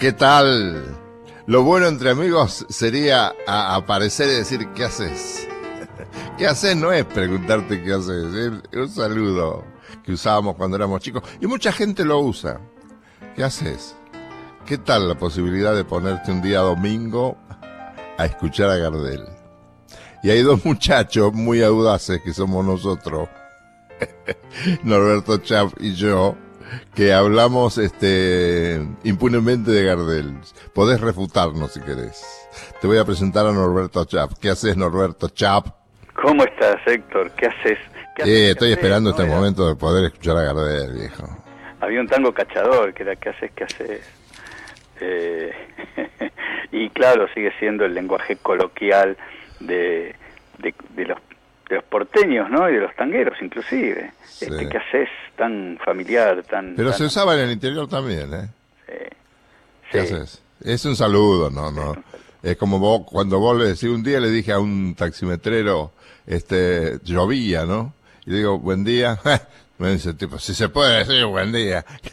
¿Qué tal? Lo bueno entre amigos sería aparecer y decir, ¿qué haces? ¿Qué haces? No es preguntarte qué haces, es un saludo que usábamos cuando éramos chicos y mucha gente lo usa. ¿Qué haces? ¿Qué tal la posibilidad de ponerte un día domingo a escuchar a Gardel? Y hay dos muchachos muy audaces que somos nosotros, Norberto Chap y yo, que hablamos este impunemente de Gardel. Podés refutarnos si querés. Te voy a presentar a Norberto Chap. ¿Qué haces, Norberto Chap? ¿Cómo estás, Héctor? ¿Qué haces? eh, estoy esperando este momento de poder escuchar a Gardel, viejo. Había un tango cachador que era ¿qué haces, qué haces? Eh, y claro, sigue siendo el lenguaje coloquial de, de, los, de los porteños, ¿no? Y de los tangueros, inclusive. Este, ¿Qué haces? Tan familiar, tan... Pero se usaba en el interior también, ¿eh? Sí. ¿Qué haces? Es un saludo, ¿no? no Es como vos, cuando vos le decís, un día le dije a un taximetrero, este, llovía, ¿no? Y digo, buen día. Me dice tipo, si se puede decir buen día.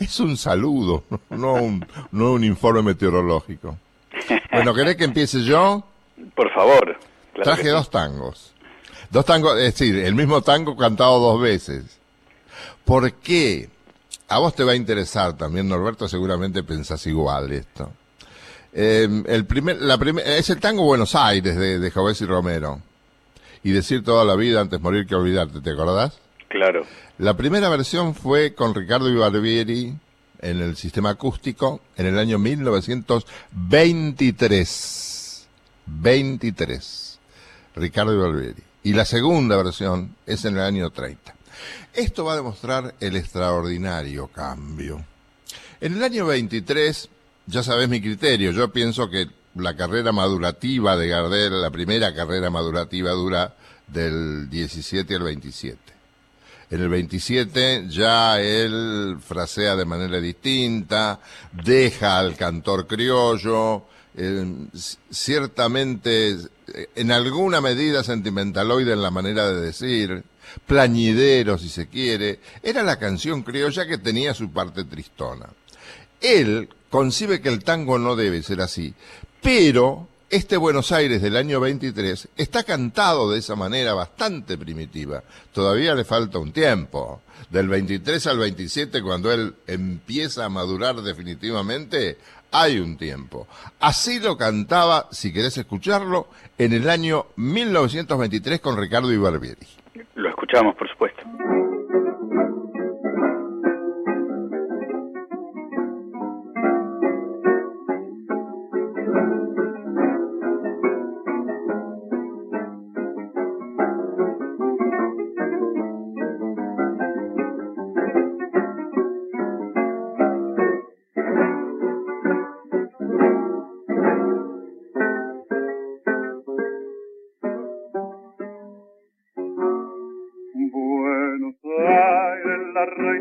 es un saludo, no un, no un informe meteorológico. Bueno, ¿querés que empiece yo? Por favor. Traje dos tangos. Dos tangos, es decir, el mismo tango cantado dos veces. ¿Por qué? A vos te va a interesar también, Norberto, seguramente pensás igual esto. Em, el primer, la primer, es el tango Buenos Aires de, de y Romero. Y decir toda la vida antes morir que olvidarte, ¿te acordás? Claro. La primera versión fue con Ricardo Ibarbieri en el sistema acústico en el año 1923. 23. Ricardo Ibarbieri. Y la segunda versión es en el año 30. Esto va a demostrar el extraordinario cambio. En el año 23, ya sabes mi criterio, yo pienso que la carrera madurativa de Gardel, la primera carrera madurativa dura del 17 al 27. En el 27 ya él frasea de manera distinta, deja al cantor criollo, ciertamente en alguna medida sentimentaloide en la manera de decir, plañidero si se quiere, era la canción criolla que tenía su parte tristona. Él concibe que el tango no debe ser así, pero este Buenos Aires del año 23 está cantado de esa manera bastante primitiva. Todavía le falta un tiempo. Del 23 al 27, cuando él empieza a madurar definitivamente, hay un tiempo. Así lo cantaba, si querés escucharlo, en el año 1923 con Ricardo Ibarbieri. Lo escuchamos, por supuesto.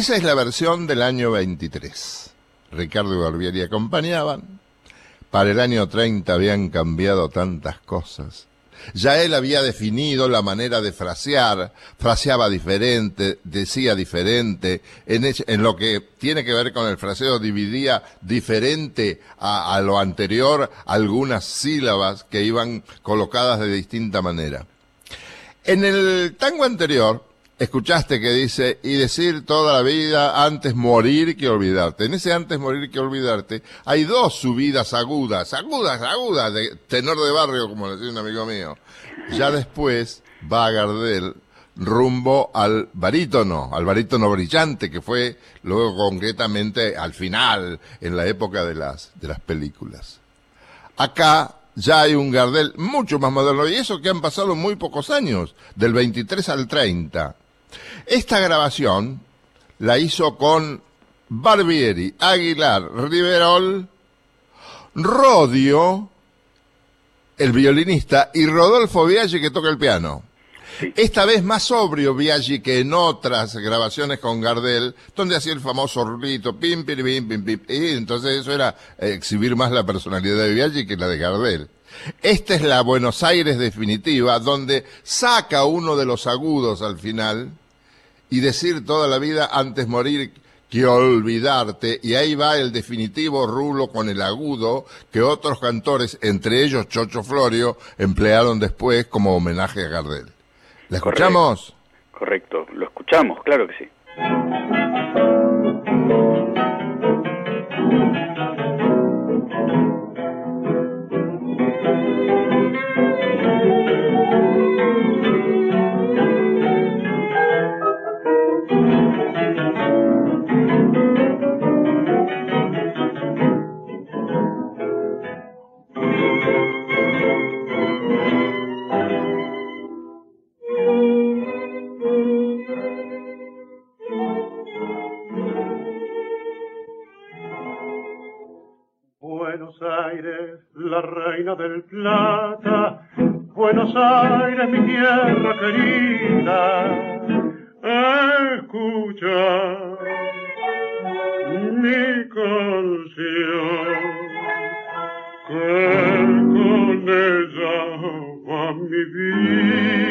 Esa es la versión del año 23. Ricardo y Barbieri acompañaban. Para el año 30 habían cambiado tantas cosas. Ya él había definido la manera de frasear, fraseaba diferente, decía diferente, en, lo que tiene que ver con el fraseo dividía diferente a lo anterior algunas sílabas que iban colocadas de distinta manera. En el tango anterior, escuchaste que dice, y decir toda la vida antes morir que olvidarte. En ese antes morir que olvidarte, hay dos subidas agudas, agudas, agudas, de tenor de barrio, como decía un amigo mío. Ya después va Gardel rumbo al barítono, al barítono brillante, que fue luego concretamente al final, en la época de las, de las películas. Acá ya hay un Gardel mucho más moderno y eso que han pasado muy pocos años, del 23 al 30. Esta grabación la hizo con Barbieri, Aguilar, Riverol, Rodio, el violinista, y Rodolfo Biaggi que toca el piano. Esta vez más sobrio Biaggi que en otras grabaciones con Gardel, donde hacía el famoso rulito, pim, pim, pim, pim, pim, y entonces eso era exhibir más la personalidad de Biaggi que la de Gardel. Esta es la Buenos Aires definitiva, donde saca uno de los agudos al final y decir toda la vida antes morir que olvidarte, y ahí va el definitivo rulo con el agudo que otros cantores, entre ellos Chocho Florio, emplearon después como homenaje a Gardel. ¿La Correcto. escuchamos? Correcto, lo escuchamos, claro que sí. Aires, la reina del plata, Buenos Aires, mi tierra querida, escucha mi canción, que con ella va mi vida.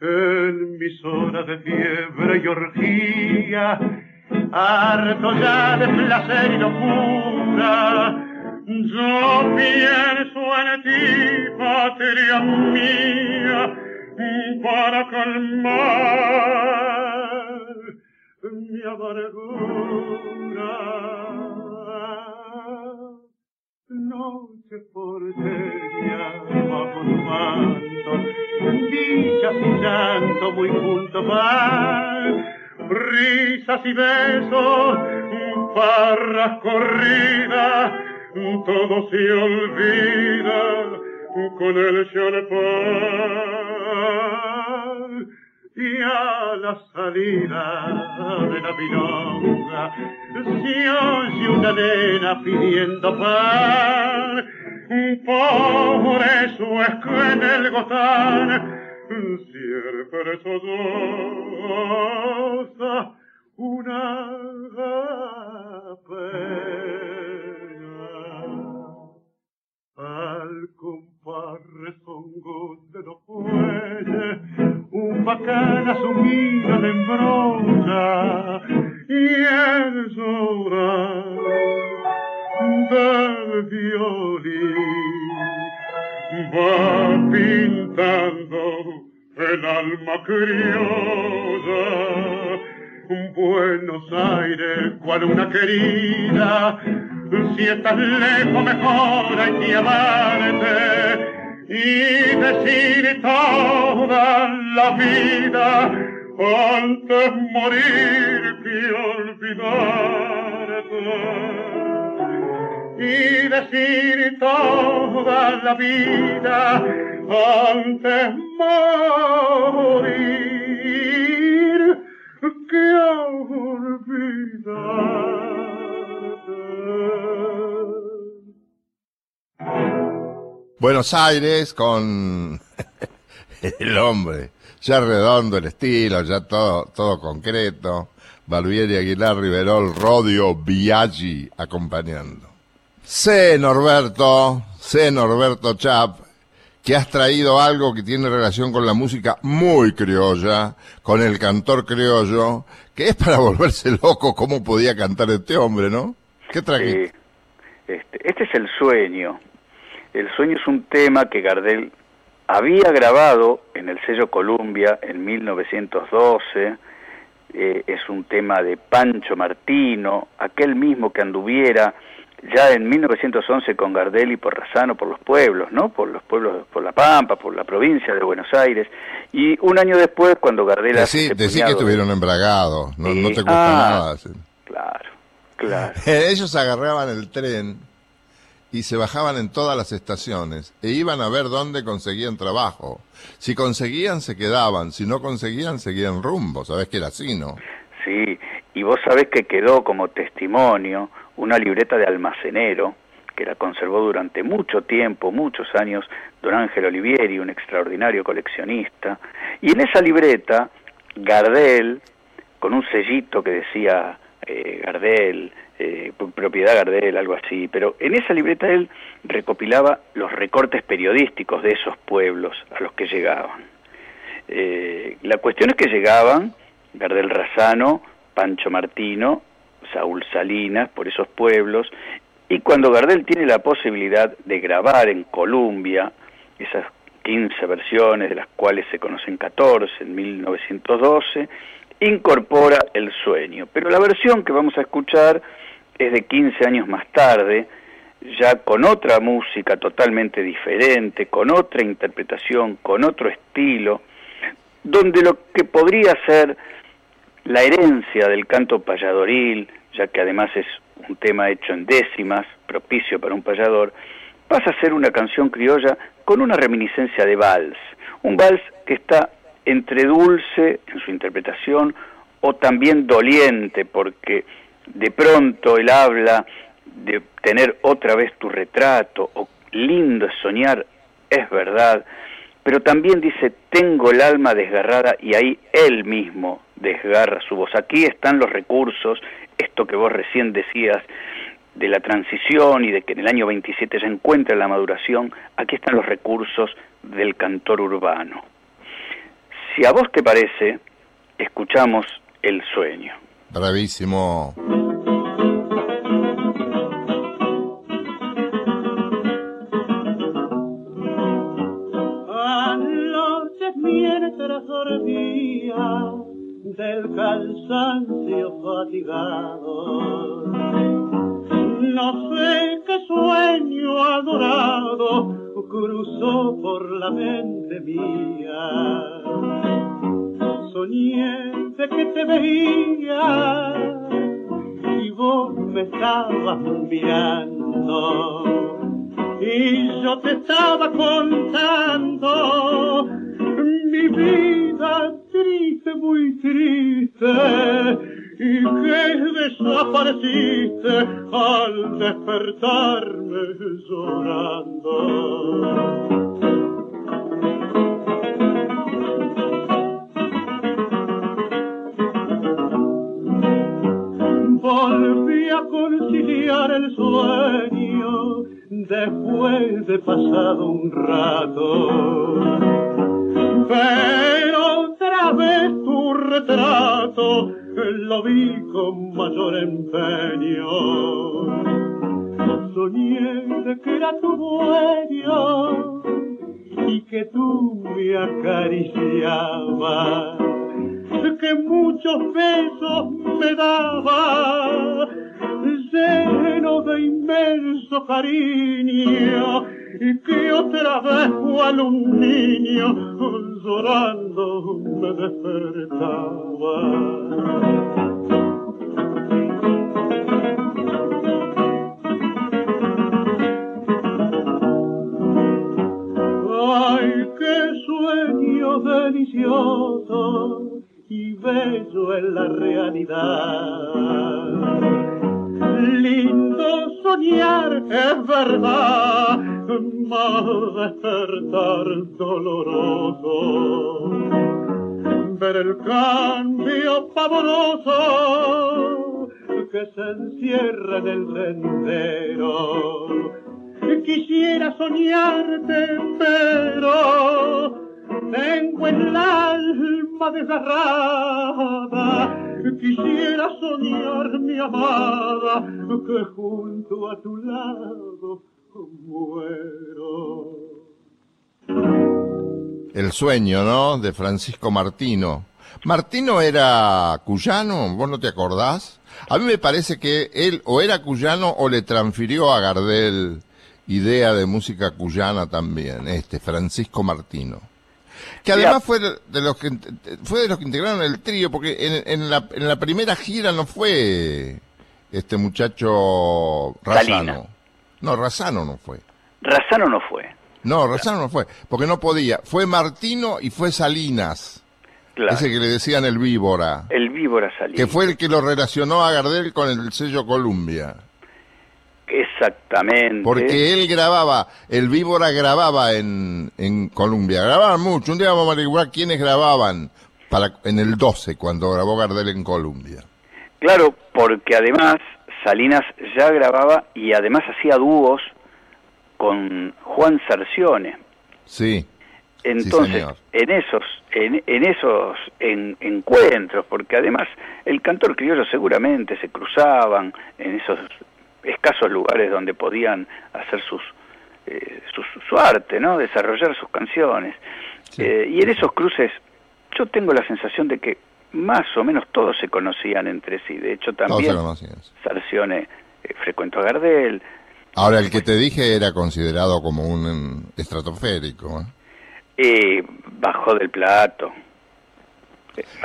En mis horas de fiebre y orgía, harto ya de placer y locura, yo pienso en ti, patria mía, para calmar mi amargura. Noche porteña bajo tu manto, dichas y llanto muy juntos van, risas y besos, parras corridas, todo se olvida con el champán. Y a la salida de la milonga se oye una nena pidiendo pan. Por eso es en el gozán siempre solloza una pena. Al compás rezongo de los fuelles, un bacán asumido de embrolla, y el llorar del violín va pintando el alma criolla. Buenos Aires, cual una querida, si estás lejos mejor hay que amarte y decir toda la vida antes morir que olvidarte y decir toda la vida antes morir que. Buenos Aires con el hombre, ya redondo el estilo, ya todo, todo concreto. Barbieri, Aguilar, Riverol, Rodio, Biaggi acompañando. Sé, Norberto, sé, Norberto Chap, que has traído algo que tiene relación con la música muy criolla, con el cantor criollo, que es para volverse loco cómo podía cantar este hombre, ¿no? ¿Qué trajiste? Sí. Este, este es el sueño. El sueño es un tema que Gardel había grabado en el sello Columbia en 1912. Eh, es un tema de Pancho Martino, aquel mismo que anduviera ya en 1911 con Gardel y por Razano por los pueblos, ¿no? Por los pueblos, por La Pampa, por la provincia de Buenos Aires. Y un año después, cuando Gardel... Decí, decí que estuvieron embragados, no, te cuesta Ah. nada. sí. Claro, claro. Ellos agarraban el tren y se bajaban en todas las estaciones e iban a ver dónde conseguían trabajo. Si conseguían, se quedaban. Si no conseguían, seguían rumbo. Sabés que era así, ¿no? Sí, y vos sabés que quedó como testimonio una libreta de almacenero que la conservó durante mucho tiempo, muchos años, don Ángel Olivieri, un extraordinario coleccionista. Y en esa libreta, Gardel, con un sellito que decía eh, Gardel, eh, propiedad Gardel, algo así, pero en esa libreta él recopilaba los recortes periodísticos de esos pueblos a los que llegaban. Eh, la cuestión es que llegaban Gardel Razano, Pancho Martino, Saúl Salinas, por esos pueblos, y cuando Gardel tiene la posibilidad de grabar en Columbia esas 15 versiones, de las cuales se conocen 14 en 1912, incorpora el sueño. Pero la versión que vamos a escuchar es de 15 años más tarde, ya con otra música totalmente diferente, con otra interpretación, con otro estilo, donde lo que podría ser la herencia del canto payadoril, ya que además es un tema hecho en décimas, propicio para un payador, pasa a ser una canción criolla con una reminiscencia de vals, un vals que está entre dulce en su interpretación o también doliente, porque de pronto él habla de tener otra vez tu retrato, o lindo es soñar, es verdad, pero también dice, tengo el alma desgarrada y ahí él mismo desgarra su voz. Aquí están los recursos, esto que vos recién decías, de la transición y de que en el año 27 se encuentra la maduración, aquí están los recursos del cantor urbano. Si a vos te parece, escuchamos El sueño. Bravísimo. Mientras dormía del cansancio fatigado. No sé qué sueño adorado cruzó por la mente mía. Soñé de que te veía y vos me estabas mirando y yo te estaba contando mi vida triste, muy triste, y que desapareciste al despertarme llorando. Volví a conciliar el sueño después de pasado un rato. Pero otra vez tu retrato lo vi con mayor empeño. soñé que era tu dueño y que tú me acariciabas, que muchos besos me daba, lleno de inmenso cariño, y que otra vez cual un niño llorando me despertaba. Ay, qué sueño delicioso bello en la realidad. Lindo soñar es verdad, mas despertar doloroso. Ver el cambio pavoroso que se encierra en el sendero quisiera soñarte, pero tengo el alma desgarrada. Quisiera soñar, mi amada, que junto a tu lado muero. El sueño, ¿no? De Francisco Martino. Martino era cuyano, ¿vos no te acordás? A mí me parece que él o era cuyano o le transfirió a Gardel idea de música cuyana también, este Francisco Martino. Que además fue de los que fue de los que integraron el trío, porque en, en, la, en la primera gira no fue este muchacho Razano. No, Razano no fue. Razano no fue. No, Razano no fue, porque no podía. Fue Martino y fue Salinas. Claro. Ese que le decían el víbora. El víbora Salinas. Que fue el que lo relacionó a Gardel con el sello Columbia. Exactamente. Porque él grababa, el Víbora grababa en, en Colombia, grababan mucho. Un día vamos a averiguar quiénes grababan para, en el 12, cuando grabó Gardel en Colombia. Claro, porque además Salinas ya grababa y además hacía dúos con Juan Cercione. Sí. Entonces, sí, en esos, en, en esos en, encuentros, porque además el cantor criollo seguramente se cruzaban en esos escasos lugares donde podían hacer sus, eh, su, su, arte, ¿no? Desarrollar sus canciones. Sí. Eh, y en esos cruces yo tengo la sensación de que más o menos todos se conocían entre sí. De hecho, también Sarcione eh, frecuentó a Gardel. Ahora, el que te dije era considerado como un estratosférico. ¿eh? bajó del plato.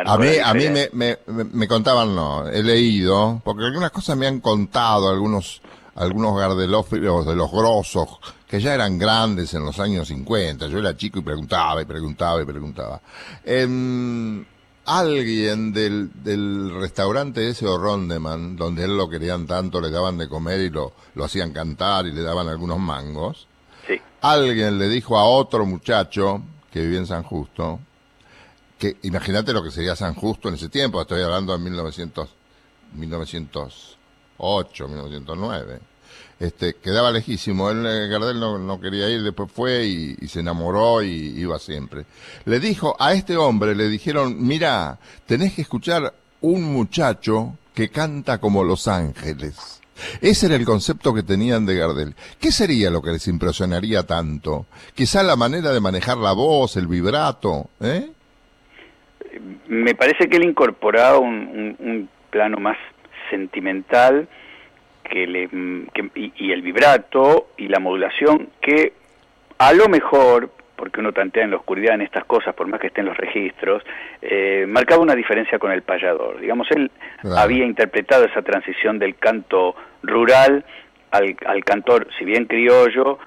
A mí, a mí me, me, me, contaban, no, he leído, porque algunas cosas me han contado algunos, algunos gardelófilos de los grosos, que ya eran grandes en los años 50. Yo era chico y preguntaba y preguntaba y preguntaba. Eh, alguien del, del restaurante ese o Rondeman, donde él lo querían tanto, le daban de comer y lo, lo hacían cantar y le daban algunos mangos. Sí. Alguien le dijo a otro muchacho que vivía en San Justo, que imagínate lo que sería San Justo en ese tiempo, estoy hablando de 1900, 1908, 1909. Este, quedaba lejísimo, él, Gardel no, quería ir, después fue y, y, se enamoró y iba siempre. Le dijo, a este hombre le dijeron, mira, tenés que escuchar un muchacho que canta como Los Ángeles. Ese era el concepto que tenían de Gardel. ¿Qué sería lo que les impresionaría tanto? Quizá la manera de manejar la voz, el vibrato, ¿eh? Me parece que él incorporaba un, un, un plano más sentimental que le, que, y, y, el vibrato y la modulación que a lo mejor, porque uno tantea en la oscuridad en estas cosas, por más que estén los registros, eh, marcaba una diferencia con el payador. Digamos, él claro. había interpretado esa transición del canto rural al, al cantor, si bien criollo,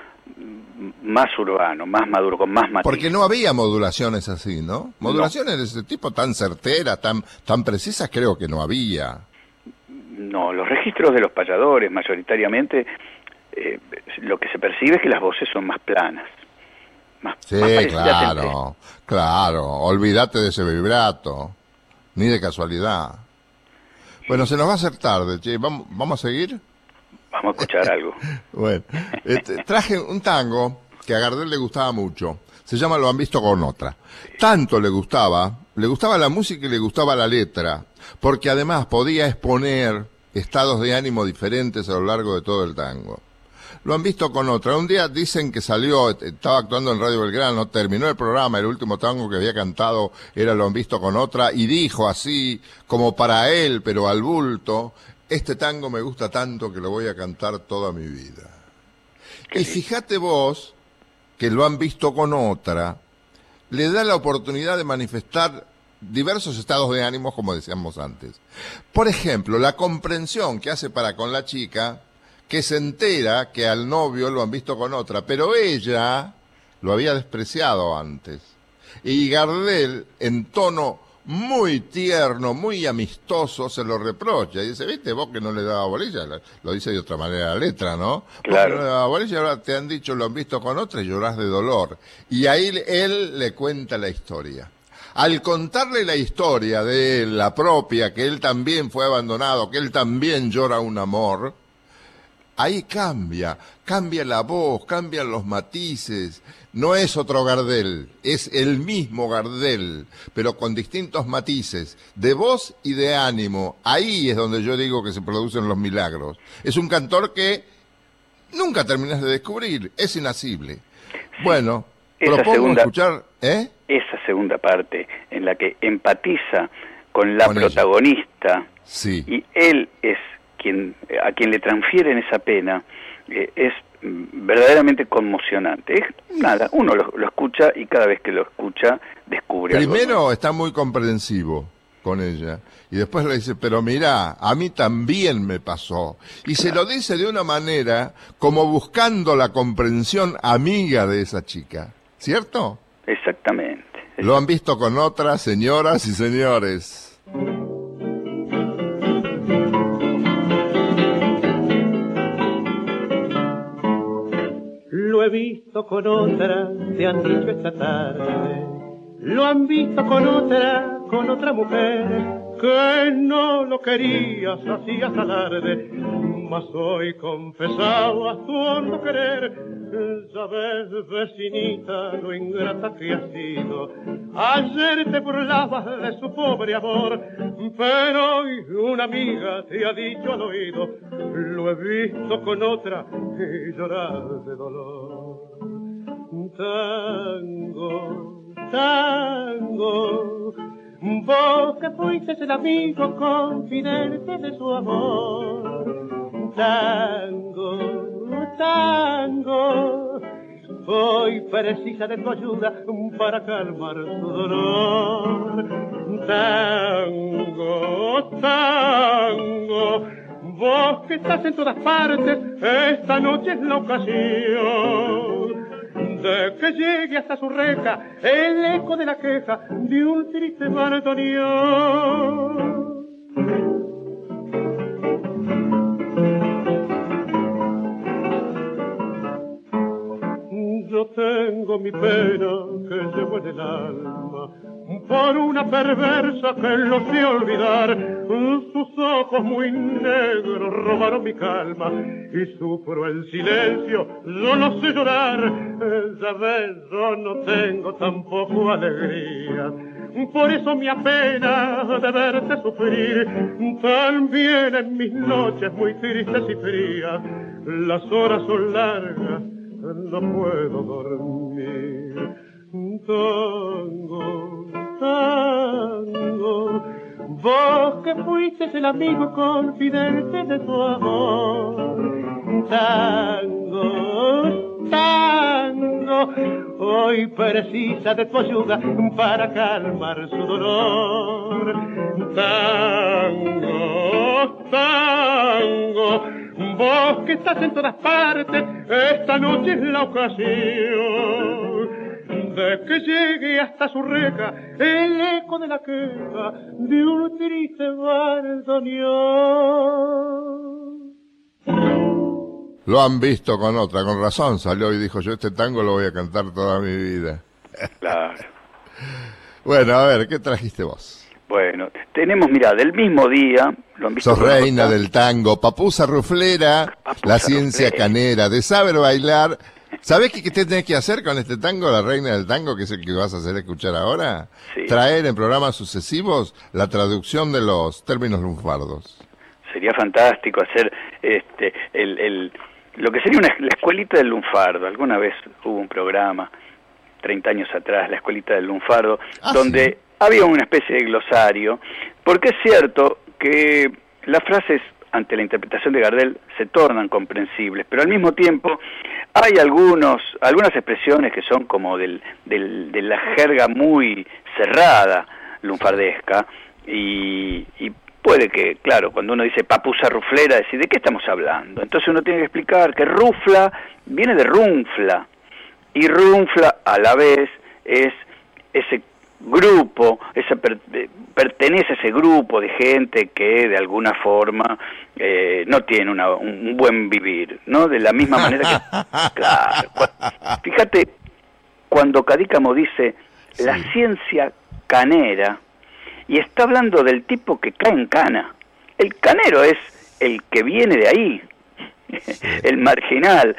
más urbano, más maduro, con más matiz. Porque no había modulaciones así, ¿no? Modulaciones no. de ese tipo tan certeras, tan, tan precisas, creo que no había. No, los registros de los payadores, mayoritariamente, eh, lo que se percibe es que las voces son más planas. Más, sí, más claro, claro. Olvídate de ese vibrato, ni de casualidad. Bueno, se nos va a hacer tarde, che. ¿Vamos, ¿Vamos a seguir? Vamos a escuchar algo. bueno, este, traje un tango que a Gardel le gustaba mucho. Se llama Lo han visto con otra. Tanto le gustaba, le gustaba la música y le gustaba la letra, porque además podía exponer estados de ánimo diferentes a lo largo de todo el tango. lo han visto con otra. Un día dicen que salió, estaba actuando en Radio Belgrano, terminó el programa, el último tango que había cantado era Lo han visto con otra, y dijo así, como para él, pero al bulto, este tango me gusta tanto que lo voy a cantar toda mi vida. Y fíjate vos que lo han visto con otra, le da la oportunidad de manifestar diversos estados de ánimo, como decíamos antes. Por ejemplo, la comprensión que hace para con la chica, que se entera que al novio lo han visto con otra, pero ella lo había despreciado antes. Y Gardel, en tono muy tierno, muy amistoso, se lo reprocha. Y dice, viste, vos que no le daba bolilla, lo dice de otra manera la letra, ¿no? Claro. Vos que no le daba bolilla, ahora te han dicho, lo han visto con otra y llorás de dolor. Y ahí él le cuenta la historia. Al contarle la historia de la propia, que él también fue abandonado, que él también llora un amor, ahí cambia, cambia la voz, cambian los matices. No es otro Gardel, es el mismo Gardel, pero con distintos matices, de voz y de ánimo. Ahí es donde yo digo que se producen los milagros. Es un cantor que nunca terminas de descubrir, es inasible. Bueno, propongo segunda- escuchar, ¿eh? Esa segunda parte en la que empatiza con la Con protagonista Sí. y él es quien a quien le transfieren esa pena eh, es verdaderamente conmocionante. Es nada, uno lo, lo escucha y cada vez que lo escucha descubre algo Primero nuevo. está muy comprensivo con ella y después le dice, pero mira, a mí también me pasó. Y se lo dice de una manera como buscando la comprensión amiga de esa chica, ¿cierto? Exactamente. Lo han visto con otras señoras y señores. Lo he visto con otra, te han dicho esta tarde. Lo han visto con otra, con otra mujer, que no lo querías, hacías alarde. Mas hoy confesado a tu hondo querer, ya ves, vecinita, lo ingrata que has sido. Ayer te burlabas de su pobre amor, pero hoy una amiga te ha dicho al oído, lo he visto con otra y llorar de dolor. Tango, tango, vos que fuiste el amigo confidente de su amor. Tango, tango, hoy precisa de tu ayuda para calmar su dolor. Tango, tango, vos que estás en todas partes, esta noche es la ocasión que llegue hasta su reja el eco de la queja de un triste bandoneón. Yo tengo mi pena que llevo en el alma por una perversa que no sé olvidar. Sus ojos muy negros robaron mi calma y sufro el silencio, yo no sé llorar. Ya ves, yo no tengo tampoco alegría. Por eso me apena de verte sufrir, también en mis noches muy tristes y frías, las horas son largas, no puedo dormir. Tango, tango, vos que fuiste el amigo confidente de tu amor. Tango, tango, hoy precisa de tu ayuda para calmar su dolor. Tango, tango, vos que estás en todas partes, esta noche es la ocasión de que llegue hasta su reja el eco de la queja de un triste bandoneón. Lo han visto con otra, con razón salió y dijo, yo este tango lo voy a cantar toda mi vida. Claro. Bueno, a ver, ¿qué trajiste vos? Bueno, tenemos, mira, del mismo día, lo han visto Sos reina del tango, papusa ruflera, Papusa la ciencia ruflera. canera, de saber bailar. ¿Sabés qué, qué te tenés que hacer con este tango, la reina del tango, que es el que vas a hacer escuchar ahora? Sí. Traer en programas sucesivos la traducción de los términos lunfardos. Sería fantástico hacer este el, el, lo que sería una, la escuelita del lunfardo. Alguna vez hubo un programa, 30 años atrás, la escuelita del lunfardo, Ah, donde sí. había una especie de glosario, porque es cierto que las frases ante la interpretación de Gardel se tornan comprensibles, pero al mismo tiempo hay algunos, algunas expresiones que son como del, del- de la jerga muy cerrada lunfardesca y, y puede que, claro, cuando uno dice papusa ruflera, decir, ¿de qué estamos hablando? Entonces uno tiene que explicar que rufla viene de runfla, y runfla a la vez es ese grupo, esa per- pertenece a ese grupo de gente que de alguna forma eh, no tiene una- un, buen vivir, ¿no? De la misma manera que... Claro, fíjate, cuando Cadícamo dice la ciencia canera, y está hablando del tipo que cae en cana. El canero es el que viene de ahí, el marginal,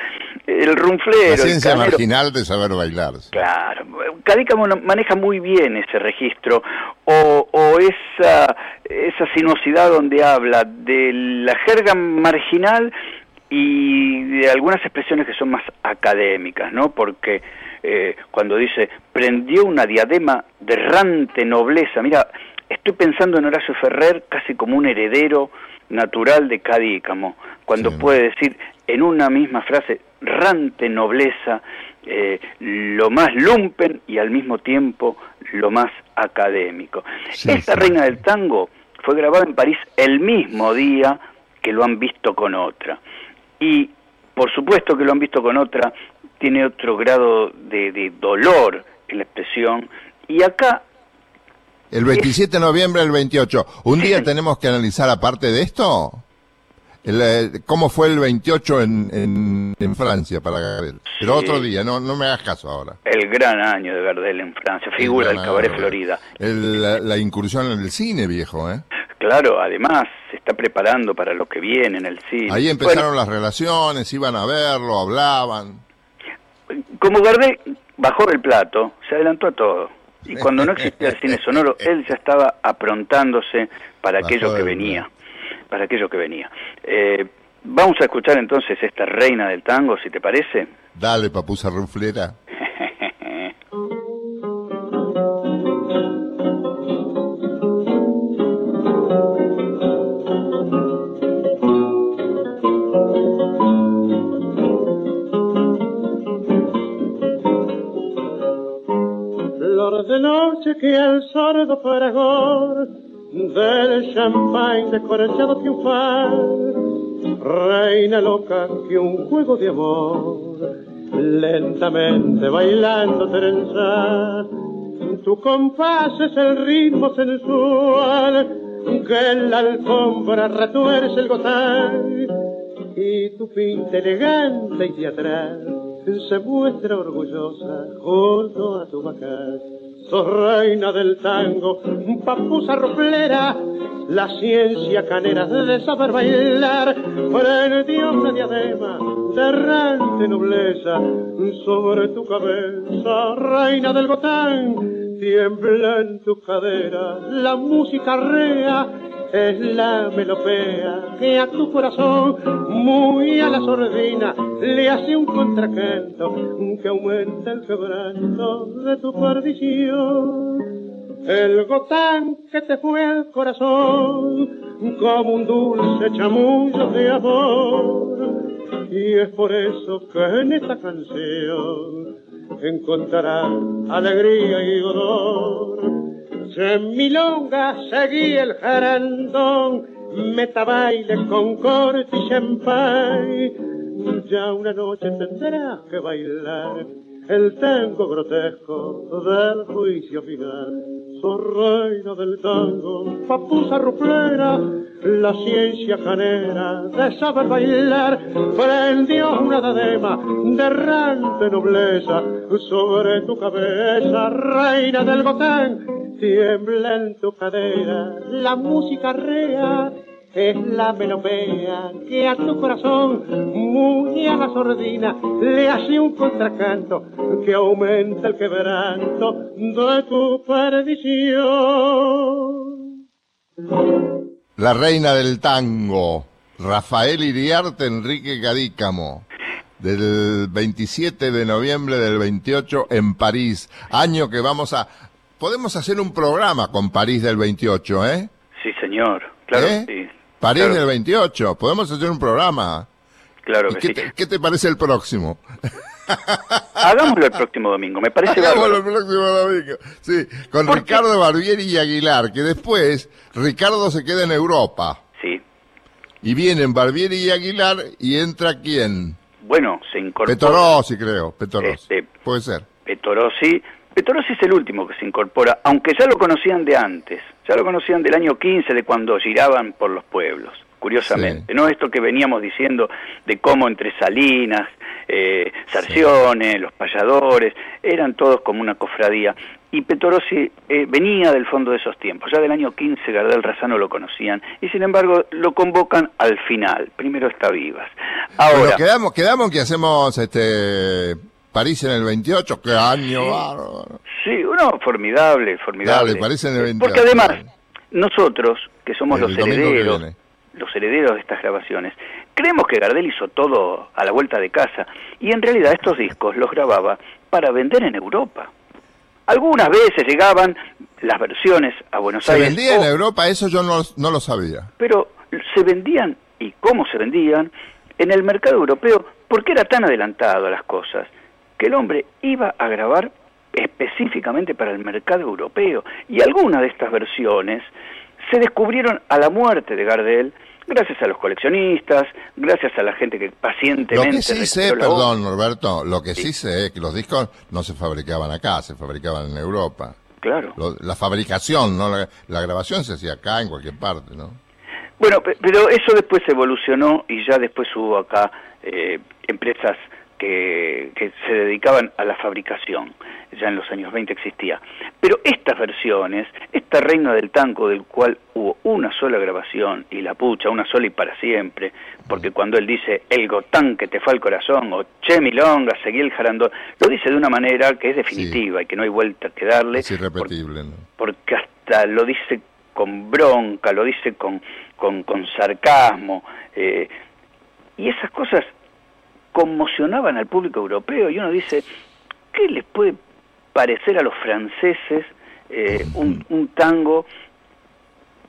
el runflero, La el ciencia canero. marginal de saber bailar. Claro, Cadícamo no- maneja muy bien ese registro o, o esa, esa sinuosidad donde habla de la jerga marginal y de algunas expresiones que son más académicas, ¿no? Porque eh, cuando dice, prendió una diadema de errante nobleza, mira, estoy pensando en Horacio Ferrer casi como un heredero natural de Cadícamo, cuando Sí. puede decir en una misma frase, rante nobleza, eh, lo más lumpen y al mismo tiempo lo más académico. Sí, Esta sí. reina del tango fue grabada en París el mismo día que lo han visto con otra. Y por supuesto que lo han visto con otra, tiene otro grado de, de dolor en la expresión. Y acá El 27 de noviembre del 28. Un día tenemos que analizar, aparte de esto, el, eh, cómo fue el 28 en, en, en Francia para Gardel. Pero Sí. otro día, no, no me hagas caso ahora. el gran año de Gardel en Francia, figura El Cabaret año, Florida. el- la, la incursión en el cine, viejo, ¿eh? Claro, además se está preparando para lo que viene en el cine. Ahí empezaron las relaciones, iban a verlo, hablaban. Como Gardel bajó del plato, se adelantó a todo. Y cuando no existía el cine sonoro, él ya estaba aprontándose para aquello que venía. Para aquello que venía. Eh, vamos a escuchar entonces esta reina del tango, si te parece. Dale, papusa ruflera. Flor de noche que al sordo fragor del champagne descorchado triunfal, reina loca que un juego de amor lentamente bailando trenzar. Tu compás es el ritmo sensual que en la alfombra retuerce el gozar y tu pinta elegante y de atrás se muestra orgullosa junto a tu bacán. Sos reina del tango, papusa ruflera, la ciencia canera de saber bailar, prendió una diadema de errante nobleza sobre tu cabeza, reina del gotán, tiembla en tu cadera la música rea es la melopea que a tu corazón, muy a la sordina, le hace un contracanto que aumenta el quebranto de tu perdición. El gotán que te fue al corazón como un dulce chamullo de amor. Y es por eso que en esta canción encontrarás alegría y dolor. En milonga seguí el jarandón, meta baile con corte y champán. Ya una noche tendrás que bailar el tango grotesco del juicio final. Sos reina del tango, papusa ruflera, la ciencia canera de saber bailar. Prendió una dadema de nobleza sobre tu cabeza, reina del gotán. Tiembla en tu cadera la música rea es la melopea que a tu corazón, muy a la sordina, le hace un contracanto que aumenta el quebranto de tu perdición. La reina del tango, Rafael Iriarte Enrique Cadícamo. del 27 de noviembre del 28 en París, año que vamos a... Podemos hacer un programa con París del 28, ¿eh? Sí, señor. Claro, ¿Eh? sí. París Claro. del 28, podemos hacer un programa. Claro ¿Y que qué, sí. te, qué te parece el próximo? Hagámoslo el próximo domingo, me parece Hagámoslo bárbaro. el próximo domingo. Sí, con. Ricardo Barbieri y Aguilar, que después Ricardo se queda en Europa. Sí. Y vienen Barbieri y Aguilar y entra quién? Bueno, se incorpora. Petorossi, creo. Petorossi. Este- Puede ser. Petorossi. Petorossi es el último que se incorpora, aunque ya lo conocían de antes, ya lo conocían del año 15, de cuando giraban por los pueblos, curiosamente. No esto que veníamos diciendo de cómo entre Salinas, eh, Sarcione, los payadores, eran todos como una cofradía. Y Petorossi eh, venía del fondo de esos tiempos, ya del año 15 Gardel Razano lo conocían, y sin embargo lo convocan al final, primero está Vivas. Ahora, Bueno, quedamos, quedamos que hacemos este París en el 28. ¡Qué año bárbaro! Sí, uno formidable, formidable. Dale, en el 28. Porque además, nosotros, que somos El los herederos, los herederos de estas grabaciones, creemos que Gardel hizo todo a la vuelta de casa, y en realidad estos discos los grababa para vender en Europa. Algunas veces llegaban las versiones a Buenos ¿Se Aires, vendía en Europa? Eso yo no, no lo sabía. pero se vendían, y cómo se vendían, en el mercado europeo, porque era tan adelantado a las cosas, que el hombre iba a grabar específicamente para el mercado europeo. Y algunas de estas versiones se descubrieron a la muerte de Gardel, gracias a los coleccionistas, gracias a la gente que Lo pacientemente... que sí sé, perdón, Norberto, lo que sí sé es que los discos no se fabricaban acá, se fabricaban en Europa. Claro. Lo- la fabricación, no la, la grabación se hacía acá, en cualquier parte, ¿no? Bueno, pe- pero eso después evolucionó y ya después hubo acá eh, empresas que, que se dedicaban a la fabricación, ya en los años 20 existía. Pero estas versiones, esta Reina del Tango, del cual hubo una sola grabación, y la pucha, una sola y para siempre, porque cuando él dice el gotán que te fue al corazón, o che milonga, seguí el jarandón, lo dice de una manera que es definitiva y que no hay vuelta que darle. Es irrepetible, ¿no? porque hasta lo dice con bronca, lo dice con, con, con sarcasmo, eh, y esas cosas conmocionaban al público europeo, y uno dice, ¿qué les puede parecer a los franceses eh, un, un tango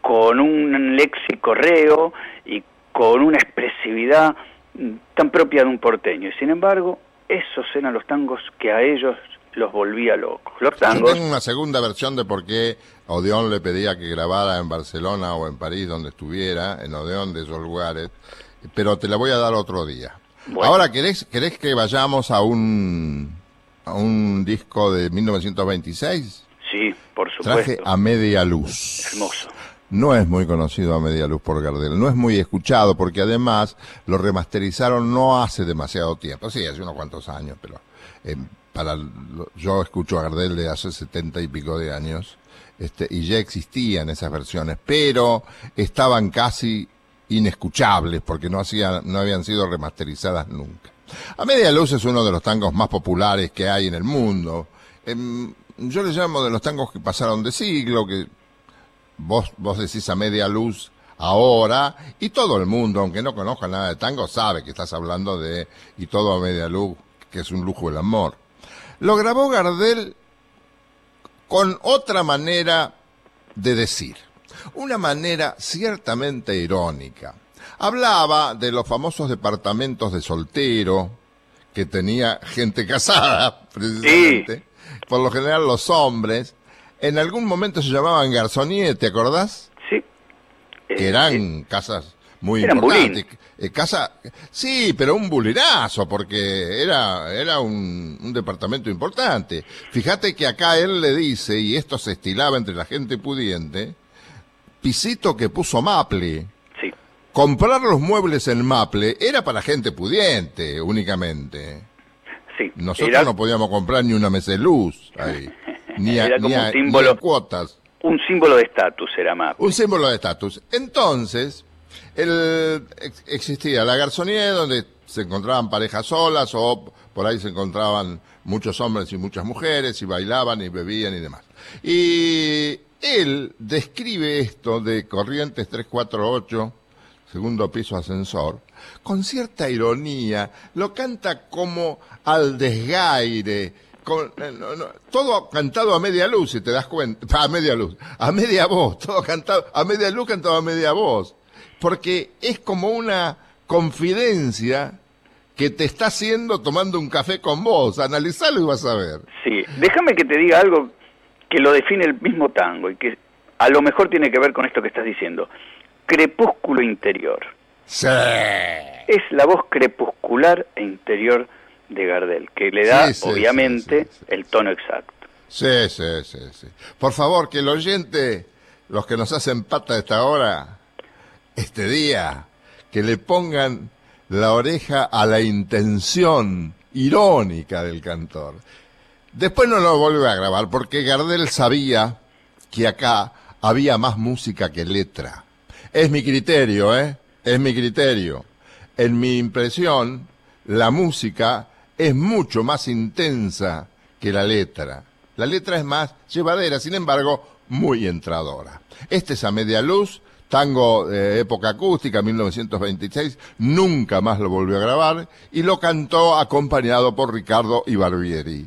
con un léxico reo y con una expresividad tan propia de un porteño? Y sin embargo, esos eran los tangos que a ellos los volvía locos. Los Yo tangos... tengo una segunda versión de por qué Odeón le pedía que grabara en Barcelona o en París, donde estuviera, en Odeón de esos lugares, pero te la voy a dar otro día. Bueno. Ahora, ¿querés, ¿querés que vayamos a un, a un disco de 1926? Sí, por Traje supuesto. a media luz. Hermoso. No es muy conocido a media luz por Gardel, no es muy escuchado porque además lo remasterizaron no hace demasiado tiempo, sí, hace unos cuantos años, pero eh, para lo- yo escucho a Gardel de hace setenta y pico de años este, y ya existían esas versiones, pero estaban casi inescuchables porque no, hacían, no habían sido remasterizadas nunca. A media luz es uno de los tangos más populares que hay en el mundo. Em, yo le llamo de los tangos que pasaron de siglo, que vos, vos decís a media luz ahora, y todo el mundo, aunque no conozca nada de tango, sabe que estás hablando de y todo a media luz, que es un lujo el amor. Lo grabó Gardel con otra manera de decir, una manera ciertamente irónica. Hablaba de los famosos departamentos de soltero que tenía gente casada, precisamente, por lo general los hombres, en algún momento se llamaban garzonier, ¿te acordás? Sí. Que Eh, eran eh, casas muy Eran importantes. Eh, casa, sí, pero un bulinazo, porque era, era un, un departamento importante. Fíjate que acá él le dice, y esto se estilaba entre la gente pudiente, pisito que puso Maple. sí. Comprar los muebles en Maple era para gente pudiente únicamente. Sí. Nosotros Era no podíamos comprar ni una mesa de luz ahí. Ni a, Era como ni a- un símbolo. ni a cuotas. un símbolo de estatus era más. Un símbolo de estatus. Entonces, el, existía la garzonía donde se encontraban parejas solas o por ahí se encontraban muchos hombres y muchas mujeres y bailaban y bebían y demás. Y él describe esto de Corrientes 348 segundo piso ascensor, con cierta ironía, lo canta como al desgaire, con, eh, todo cantado a media luz, si te das cuenta, a media luz, a media voz, todo cantado, a media luz cantado a media voz, porque es como una confidencia que te está haciendo tomando un café con vos, analizalo y vas a ver. Sí, déjame que te diga algo que lo define el mismo tango y que a lo mejor tiene que ver con esto que estás diciendo. Crepúsculo interior. Sí. Es la voz crepuscular e interior de Gardel, que le da, Sí, sí, obviamente, el tono exacto. Sí, sí, sí, sí. Por favor, que el oyente, los que nos hacen pata a esta hora, este día, que le pongan la oreja a la intención irónica del cantor. Después no lo vuelve a grabar porque Gardel sabía que acá había más música que letra. Es mi criterio, ¿eh? Es mi criterio. En mi impresión, la música es mucho más intensa que la letra. La letra es más llevadera, sin embargo, muy entradora. Este es a media luz, tango de época acústica, 1926, nunca más lo volvió a grabar y lo cantó acompañado por Ricardo y Barbieri.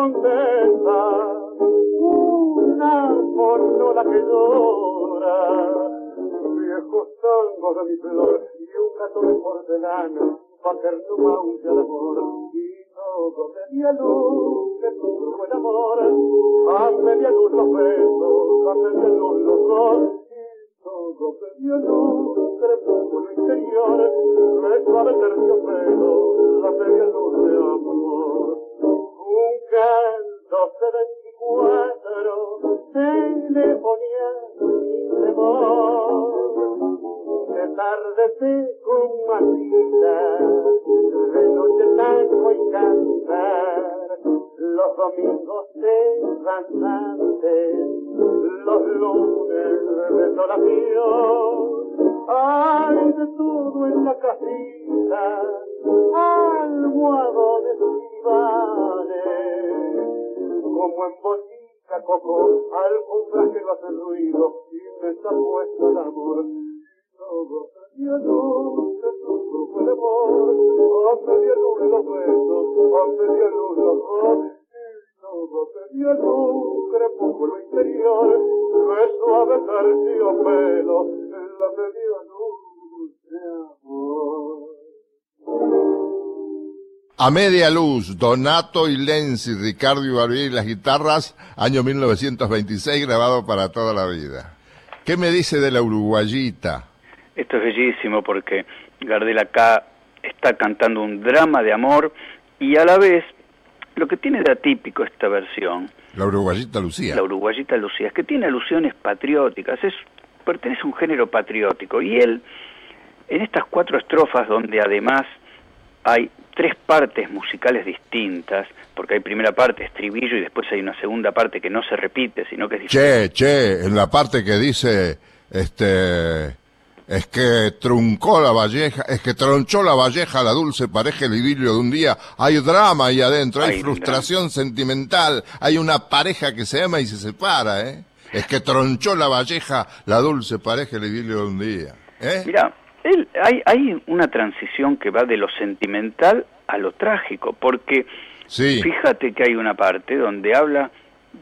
contesta, una la que llora, viejos tangos de mi flor y un gato de porcelana, pa' hacer tu maulla de amor. Y todo media luz que tuvo el amor, a media luz los besos, a media luz los dos. Y todo media luz, crepúsculo interior, me suave terciopelo, la media luz de amor. Hay de todo en la casita almohadones y divanes como en botica coco, que no hacen ruido y me está puesto el amor. Todo media luz amor, luz los besos, luz todo luz, crepúsculo interior, de suave terciopelo, la luz amor. A media luz, Donato y Lenzi, Ricardo y Barbieri, las guitarras, año 1926, grabado para toda la vida. ¿Qué me dice de la uruguayita? Esto es bellísimo porque Gardel acá está cantando un drama de amor y a la vez lo que tiene de atípico esta versión, La uruguayita Lucía. la uruguayita Lucía, es que tiene alusiones patrióticas, es pertenece a un género patriótico y él en estas cuatro estrofas donde además hay tres partes musicales distintas, porque hay primera parte, estribillo, y después hay una segunda parte que no se repite, sino que es diferente. Che, che, en la parte que dice, este, es que truncó la valleja, es que tronchó la valleja la dulce pareja el idilio de un día, hay drama ahí adentro, hay, Hay frustración sentimental, hay una pareja que se ama y se separa, ¿eh? Es que tronchó la valleja la dulce pareja el idilio de un día, ¿eh? Mira, él, hay, hay una transición que va de lo sentimental a lo trágico, porque Sí, fíjate que hay una parte donde habla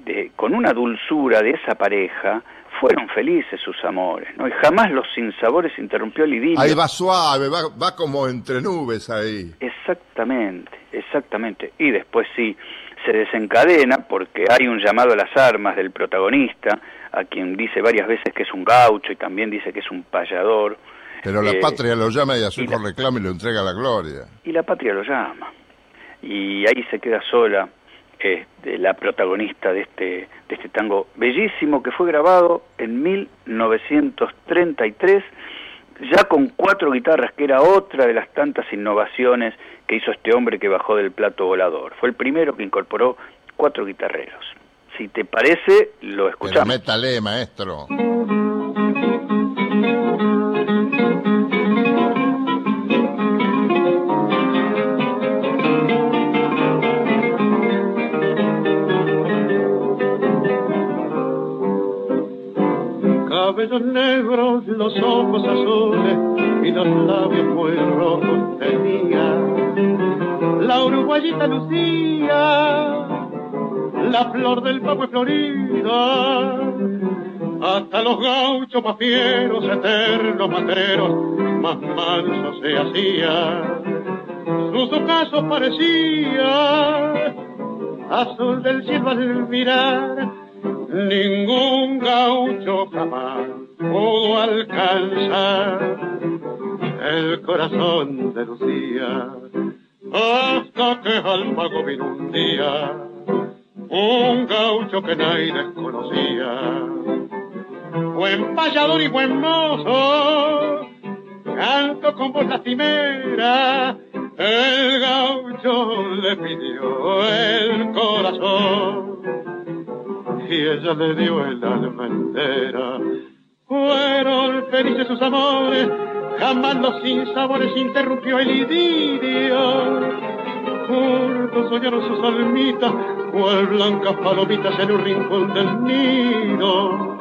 de, con una dulzura de esa pareja, fueron felices sus amores, ¿no? Y jamás los sinsabores interrumpió el idilio. ahí va suave, va, va como entre nubes ahí. Exactamente, exactamente. Y después sí, se desencadena porque hay un llamado a las armas del protagonista, a quien dice varias veces que es un gaucho y también dice que es un payador. Pero la Eh, patria lo llama y a su hijo la- reclama y lo entrega a la gloria. y la patria lo llama. Y ahí se queda sola este, la protagonista de este, de este tango bellísimo que fue grabado en 1933, ya con cuatro guitarras, que era otra de las tantas innovaciones que hizo este hombre que bajó del plato volador. Fue el primero que incorporó cuatro guitarreros. Si te parece, lo Pero escuchamos. métale, maestro. Cabellos negros, los ojos azules y los labios muy rojos tenía. La uruguayita Lucía, la flor del Pagüe Florida. Hasta los gauchos más fieros, eternos matereros, más mansos se hacía. Sus ocasos parecía azul del cielo al mirar, ningún gaucho jamás pudo alcanzar el corazón de Lucía, hasta que al mago vino un día, un gaucho que nadie desconocía. Buen payador y buen mozo, canto con voz lastimera, el gaucho le pidió el corazón y ella le dio el alma entera. Fueron felices sus amores, jamás los sinsabores interrumpió el idilio. Juntos soñaron sus almitas, cual blancas palomitas en un rincón del nido.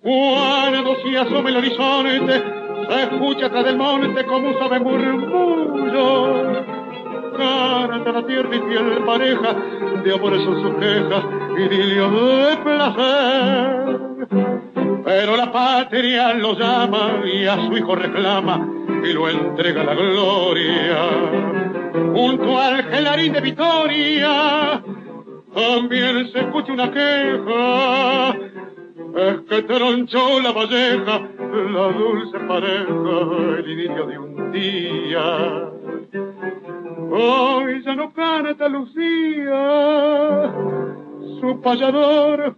Cuando se asoma el horizonte, se escucha atrás del monte como un suave murmullo. Canta la tierra y fiel pareja, de amores son sus quejas, idilio de placer. Pero la patria lo llama y a su hijo reclama y lo entrega a la gloria. Junto al gelarín de Victoria, también se escucha una queja. Es que tronchó la valleja, la dulce pareja, el idilio de un día. Hoy ya no canta Lucía, su payador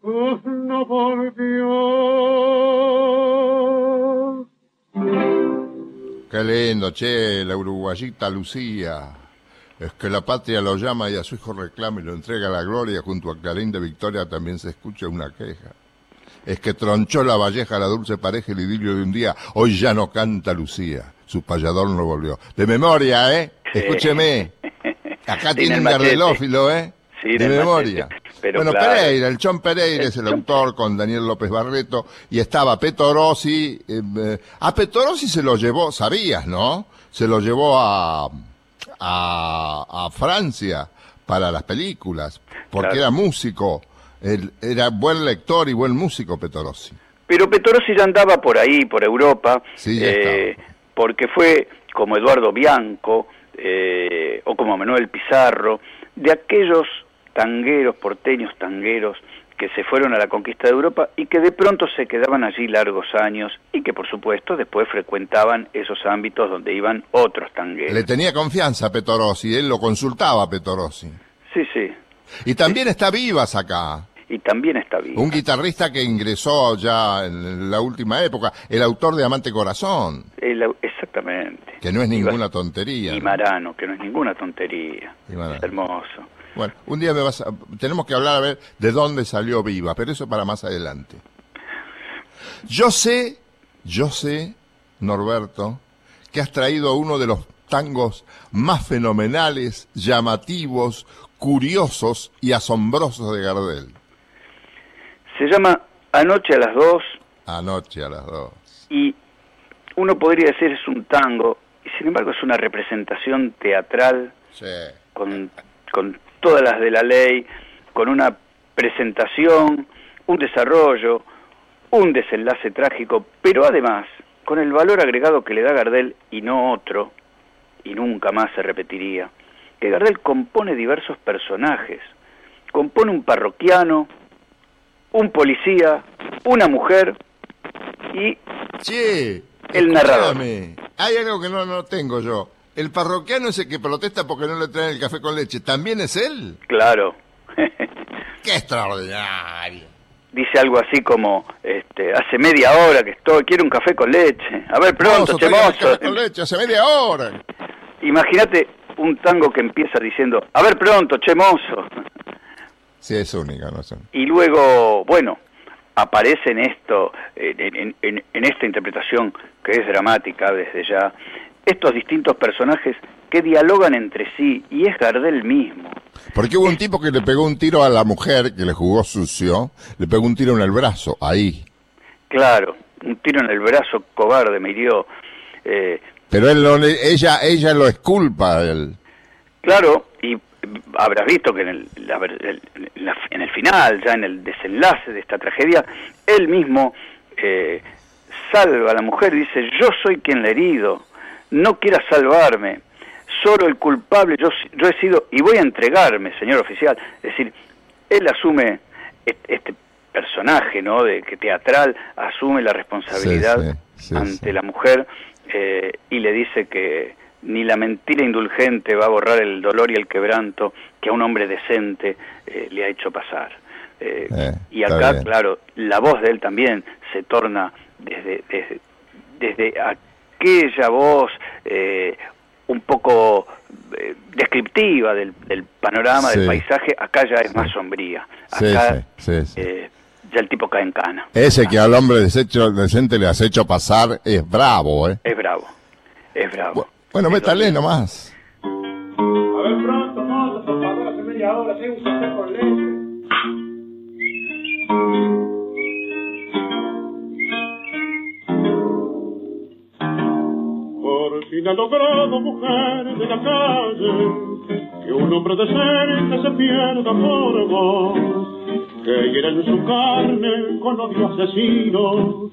oh, no volvió. Qué lindo, che, la uruguayita Lucía. Es que la patria lo llama y a su hijo reclama y lo entrega a la gloria. Junto a Clarín de Victoria también se escucha una queja. Es que tronchó la valleja la dulce pareja el idilio de un día. Hoy ya no canta Lucía. Su payador no volvió. De memoria, ¿eh? Escúcheme. Acá Tiene un gardelófilo, ¿eh? Sí, de memoria. Pero bueno, claro. Pereira, el Chon Pereira es el autor con Daniel López Barreto y estaba Petorossi. eh, eh, a Petorossi se lo llevó, sabías, ¿no? Se lo llevó a, a, a Francia para las películas, porque Claro. era músico. Él era buen lector y buen músico Petorossi. Pero Petorossi ya andaba por ahí, por Europa, Sí, ya eh, porque fue como Eduardo Bianco eh, o como Manuel Pizarro, de aquellos tangueros, porteños tangueros, que se fueron a la conquista de Europa y que de pronto se quedaban allí largos años y que por supuesto después frecuentaban esos ámbitos donde iban otros tangueros. Le tenía confianza a Petorossi, él lo consultaba a Petorossi. Sí, sí, Y también está Vivas acá. Y también está vivo. Un guitarrista que ingresó ya en la última época, el autor de Amante Corazón, El- exactamente. que no es ninguna tontería. Y ¿no? Marano, que no es ninguna tontería. Es hermoso. Bueno, un día me vas a- tenemos que hablar a ver de dónde salió Viva, pero eso para más adelante. Yo sé, yo sé, Norberto, que has traído uno de los tangos más fenomenales, llamativos, curiosos y asombrosos de Gardel. Se llama Anoche a las dos Anoche a las dos. y uno podría decir es un tango y sin embargo es una representación teatral Sí. con, con todas las de la ley, con una presentación, un desarrollo, un desenlace trágico, pero además con el valor agregado que le da Gardel y no otro, y nunca más se repetiría, que Gardel compone diversos personajes, compone un parroquiano, un policía, una mujer y Che, el narrador. Hay algo que no, no tengo yo. El parroquiano ese que protesta porque no le traen el café con leche, ¿también es él? Claro. ¡Qué extraordinario! Dice algo así como, este, hace media hora que estoy, quiero un café con leche. A ver, pronto, el chemoso. café con leche, hace media hora. Imagínate un tango que empieza diciendo, a ver pronto, chemoso. Sí, es única, no son. Y luego, bueno, aparece en esto, en, en- en- en esta interpretación que es dramática desde ya, estos distintos personajes que dialogan entre sí y es Gardel mismo. Porque hubo un tipo que le pegó un tiro a la mujer que le jugó sucio, le pegó un tiro en el brazo, ahí. Claro, un tiro en el brazo cobarde me hirió. Eh, Pero él le- ella, ella lo esculpa a él. Claro, habrás visto que en el, la el- la- en el final, ya en el desenlace de esta tragedia, él mismo eh, salva a la mujer y dice, yo soy quien la he herido, no quiera salvarme, solo el culpable yo, yo he sido y voy a entregarme, señor oficial. Es decir, él asume est- este personaje, ¿no?, de que teatral asume la responsabilidad Sí, sí, sí, ante la mujer eh, y le dice que ni la mentira indulgente va a borrar el dolor y el quebranto que a un hombre decente eh, le ha hecho pasar. Eh, Eh, y acá, claro, la voz de él también se torna desde, desde, desde aquella voz eh, un poco descriptiva del, del panorama, Sí. del paisaje, acá ya es más sombría. Acá sí, ya el tipo cae en cana. Ese que al hombre desecho, decente le has hecho pasar es bravo, ¿eh? Es bravo, es bravo. Bueno, métale nomás. A ver, pronto, mozo, por favor, hace media hora, tengo un café con leche. Por fin ha logrado, mujer de la calle, que un hombre decente se pierda por vos, que hiera en su carne con odio asesino,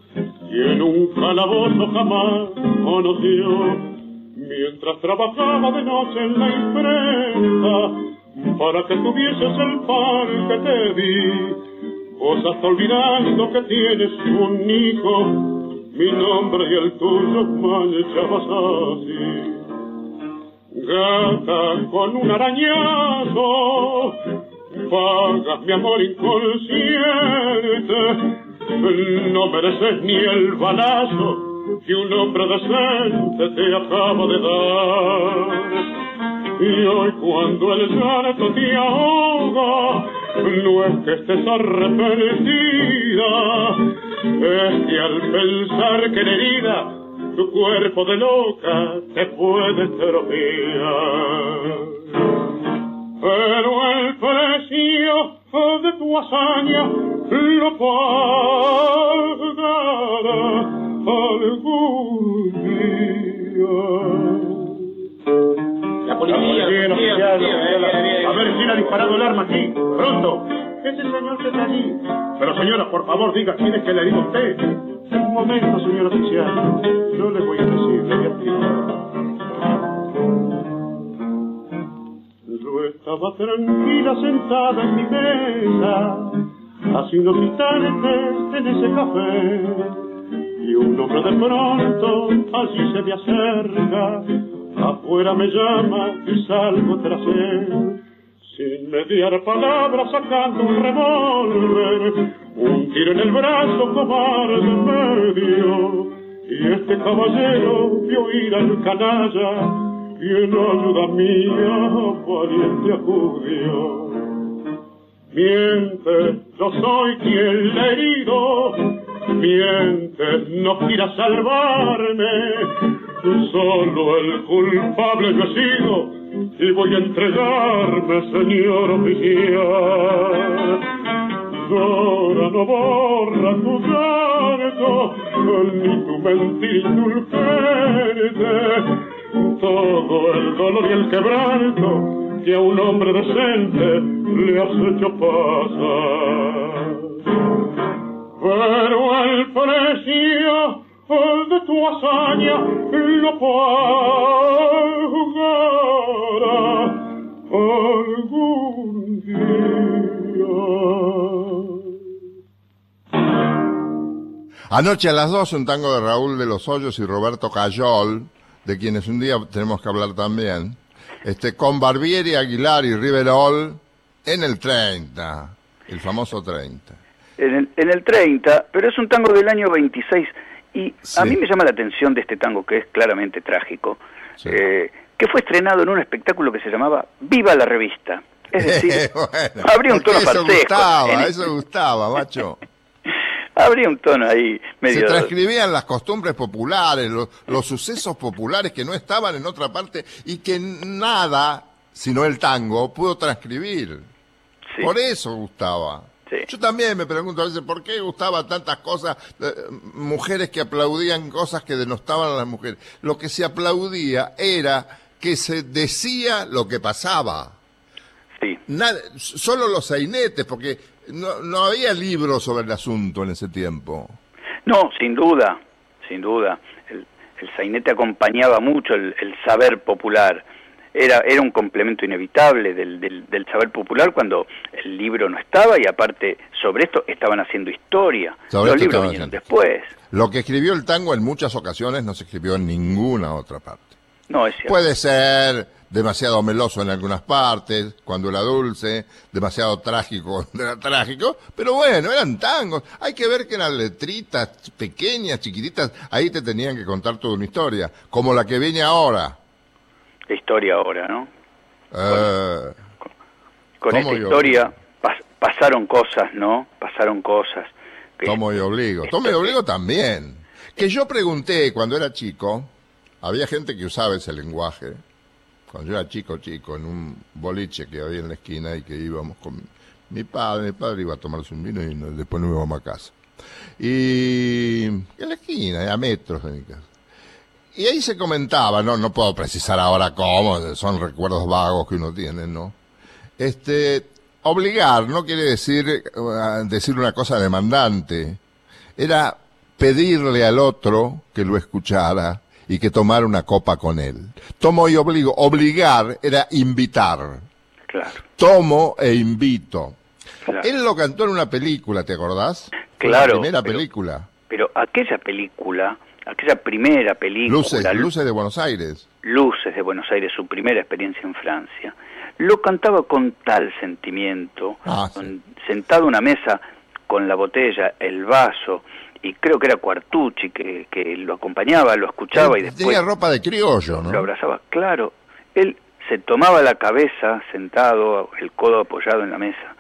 y en un calabozo jamás conoció mientras trabajaba de noche en la imprenta para que tuvieses el pan que te di. Vos hasta olvidando que tienes un hijo, mi nombre y el tuyo manchabas así. Gata con un arañazo, pagas mi amor inconsciente, no mereces ni el balazo que un hombre decente te acaba de dar. Y hoy cuando el llanto te ahoga, no es que estés arrepentida, es que al pensar que en herida tu cuerpo de loca te puede estropear. Pero el precio de tu hazaña lo pagará quién ha disparado el arma aquí. Pronto. Es el señor que está allí. Pero señora, por favor, diga quién es que le herido a usted. Un momento, señor oficial. Yo le voy a decir, le voy a explicar. Yo estaba tranquila sentada en mi mesa, hace unos instantes en ese café. Y un hombre de pronto allí se me acerca, afuera me llama y salgo tras él. Sin mediar palabras sacando un revólver, un tiro en el brazo cobarde en medio. Y este caballero vio ir al canalla y en ayuda mía valiente acudió. Mientes, yo soy quien le he herido. Mientes, no quieras salvarme. Solo el culpable yo he sido y voy a entregarme, señor oficial. Llora, no borra tu llanto, ni tu mentira indulgente. Todo el dolor y el quebranto que a un hombre decente le has hecho pasar. Pero el precio de tu hazaña lo pagará algún día. Anoche a las 12 un tango de Raúl de los Hoyos y Roberto Cayol, de quienes un día tenemos que hablar también, este, con Barbieri, Aguilar y Riverol en el 30, el famoso 30. En el, en el 30, pero es un tango del año 26. Y Sí. a mí me llama la atención de este tango, que es claramente trágico, Sí. eh, que fue estrenado en un espectáculo que se llamaba Viva la Revista. Es decir, Bueno, habría un tono eso gustaba, eso gustaba, macho. Habría un tono ahí Se medio... transcribían las costumbres populares, los, los sucesos populares que no estaban en otra parte y que nada, sino el tango, pudo transcribir. Sí. Por eso gustaba. Sí. Yo también me pregunto a veces por qué gustaba tantas cosas, eh, mujeres que aplaudían cosas que denostaban a las mujeres. Lo que se aplaudía era que se decía lo que pasaba. Sí. Nada- solo los sainetes, porque no, no había libros sobre el asunto en ese tiempo. No, sin duda, sin duda. El, el sainete acompañaba mucho el, el saber popular. Era, era un complemento inevitable del, del, del saber popular cuando el libro no estaba y aparte sobre esto estaban haciendo historia. Sobre Los libros vinieron haciendo. después. Lo que escribió el tango en muchas ocasiones no se escribió en ninguna otra parte. No, es cierto. Puede ser demasiado meloso en algunas partes, cuando era dulce, demasiado trágico cuando era trágico, pero bueno, eran tangos. Hay que ver que eran letritas pequeñas, chiquititas, ahí te tenían que contar toda una historia, como la que viene ahora. La historia ahora, ¿no? Eh, Con ¿Cómo esta historia pas- pasaron cosas, ¿no? Pasaron cosas. Que- Tomo y obligo. Tomo y obligo también. Que yo pregunté cuando era chico, había gente que usaba ese lenguaje. Cuando yo era chico, chico, en un boliche que había en la esquina y que íbamos con mi padre, mi padre iba a tomarse un vino y después nos íbamos a casa. Y en la esquina, a metros de mi casa. Y ahí se comentaba, no, no puedo precisar ahora cómo, son recuerdos vagos que uno tiene, ¿no? Este, obligar no quiere decir eh, decir una cosa demandante. Era pedirle al otro que lo escuchara y que tomara una copa con él. Tomo y obligo. Obligar era invitar. Claro, Tomo e invito. claro. Él lo cantó en una película, ¿te acordás? Claro, La primera pero- película. Pero aquella película, aquella primera película, Luces, Lu- Luces de Buenos Aires. Luces de Buenos Aires, su primera experiencia en Francia, lo cantaba con tal sentimiento, Ah, sí. sentado a una mesa con la botella, el vaso, y creo que era Cuartucci que, que lo acompañaba, lo escuchaba y después Tenía ropa de criollo, lo ¿no? abrazaba. Claro, él se tomaba la cabeza sentado, el codo apoyado en la mesa,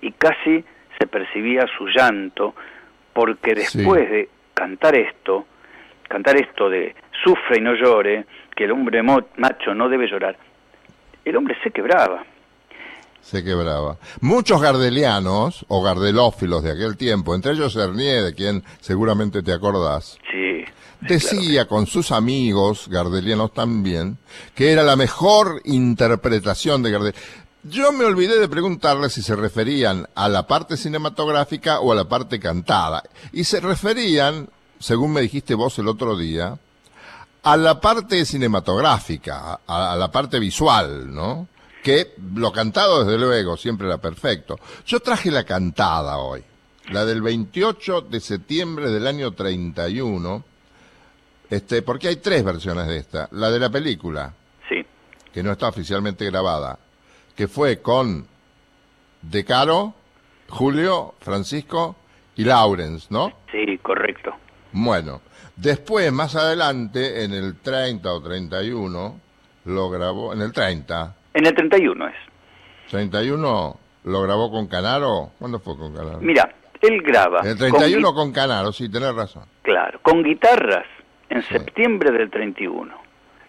y casi se percibía su llanto, porque Sí. después de cantar esto, cantar esto de sufre y no llore, que el hombre mo- macho no debe llorar, el hombre se quebraba. Se quebraba. Muchos gardelianos o gardelófilos de aquel tiempo, entre ellos Hernier, de quien seguramente te acordás, Sí. decía con sus amigos gardelianos también que era la mejor interpretación de Gardel. Yo me olvidé de preguntarle si se referían a la parte cinematográfica o a la parte cantada. Y se referían, según me dijiste vos el otro día, a la parte cinematográfica, a, a la parte visual, ¿no? Que lo cantado, desde luego, siempre era perfecto. Yo traje la cantada hoy, la del 28 de septiembre del año 31, este, porque hay tres versiones de esta. La de la película, Sí, que no está oficialmente grabada, que fue con De Caro, Julio, Francisco y Lawrence, ¿no? sí, correcto. Bueno, después, más adelante, en el 30 o 31, lo grabó, en el 30, En el 31 es. 31 lo grabó con Canaro. ¿Cuándo fue con Canaro? Mira, él graba. En el con 31 gui- con, Canaro, sí, tenés razón. Claro, con guitarras en Sí. septiembre del 31.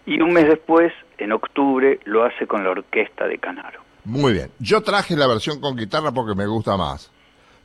Y un mes después, en octubre, lo hace con la orquesta de Canaro. Muy bien. Yo traje la versión con guitarra porque me gusta más.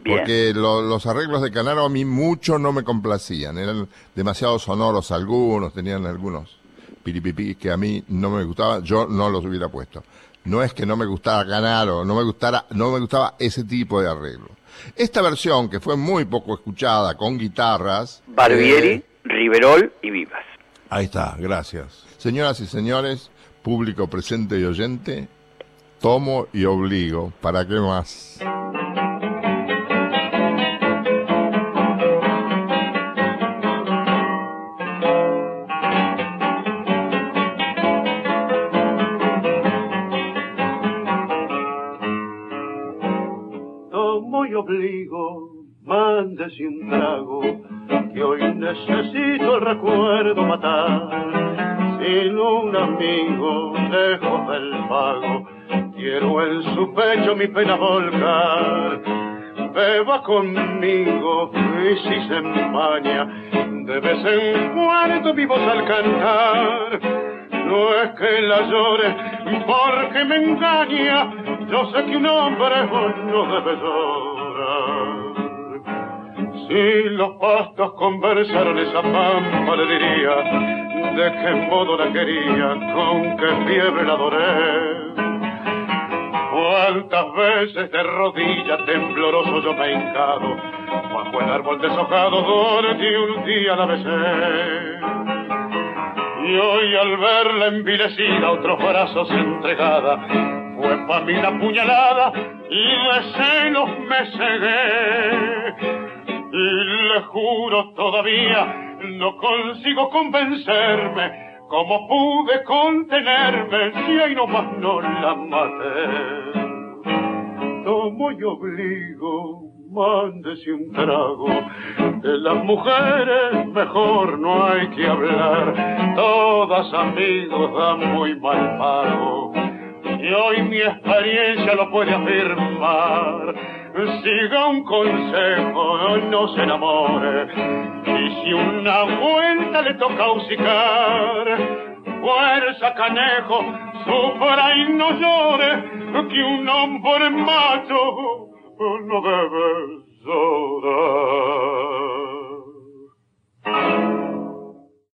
Bien. Porque lo- los arreglos de Canaro a mí mucho no me complacían. Eran demasiado sonoros algunos, tenían algunos piripipis que a mí no me gustaban. Yo no los hubiera puesto. No es que no me gustara Canaro, no me gustara, no me gustaba ese tipo de arreglo. Esta versión, que fue muy poco escuchada, con guitarras. Barbieri, eh, Riverol y Vivas. Ahí está, gracias. Señoras y señores, público presente y oyente, tomo y obligo. ¿Para qué más? Obligo, mándese un trago, que hoy necesito el recuerdo matar. Sin un amigo lejos del pago, quiero en su pecho mi pena volcar. Beba conmigo y si se empaña, de vez en cuando mi voz al cantar. No es que la llore porque me engaña, yo sé que un hombre no debe llorar. Si los pastos conversaron esa pampa le diría de qué modo la quería, con qué fiebre la adoré. Cuántas veces de rodillas tembloroso yo me he hincado, bajo el árbol deshojado donde un día la besé. Y hoy al verla envilecida, otros brazos entregada, fue pa' mí la puñalada y de celos me cegué. Y le juro todavía, no consigo convencerme cómo pude contenerme si ahí nomás no la maté. Tomo y obligo, mándese un trago. De las mujeres mejor no hay que hablar, todas amigos dan muy mal pago y hoy mi experiencia lo puede afirmar. Siga un consejo, no se enamore, y si una vuelta le toca hocicar, fuerza canejo, sufra y no llore, que un hombre macho no debe llorar.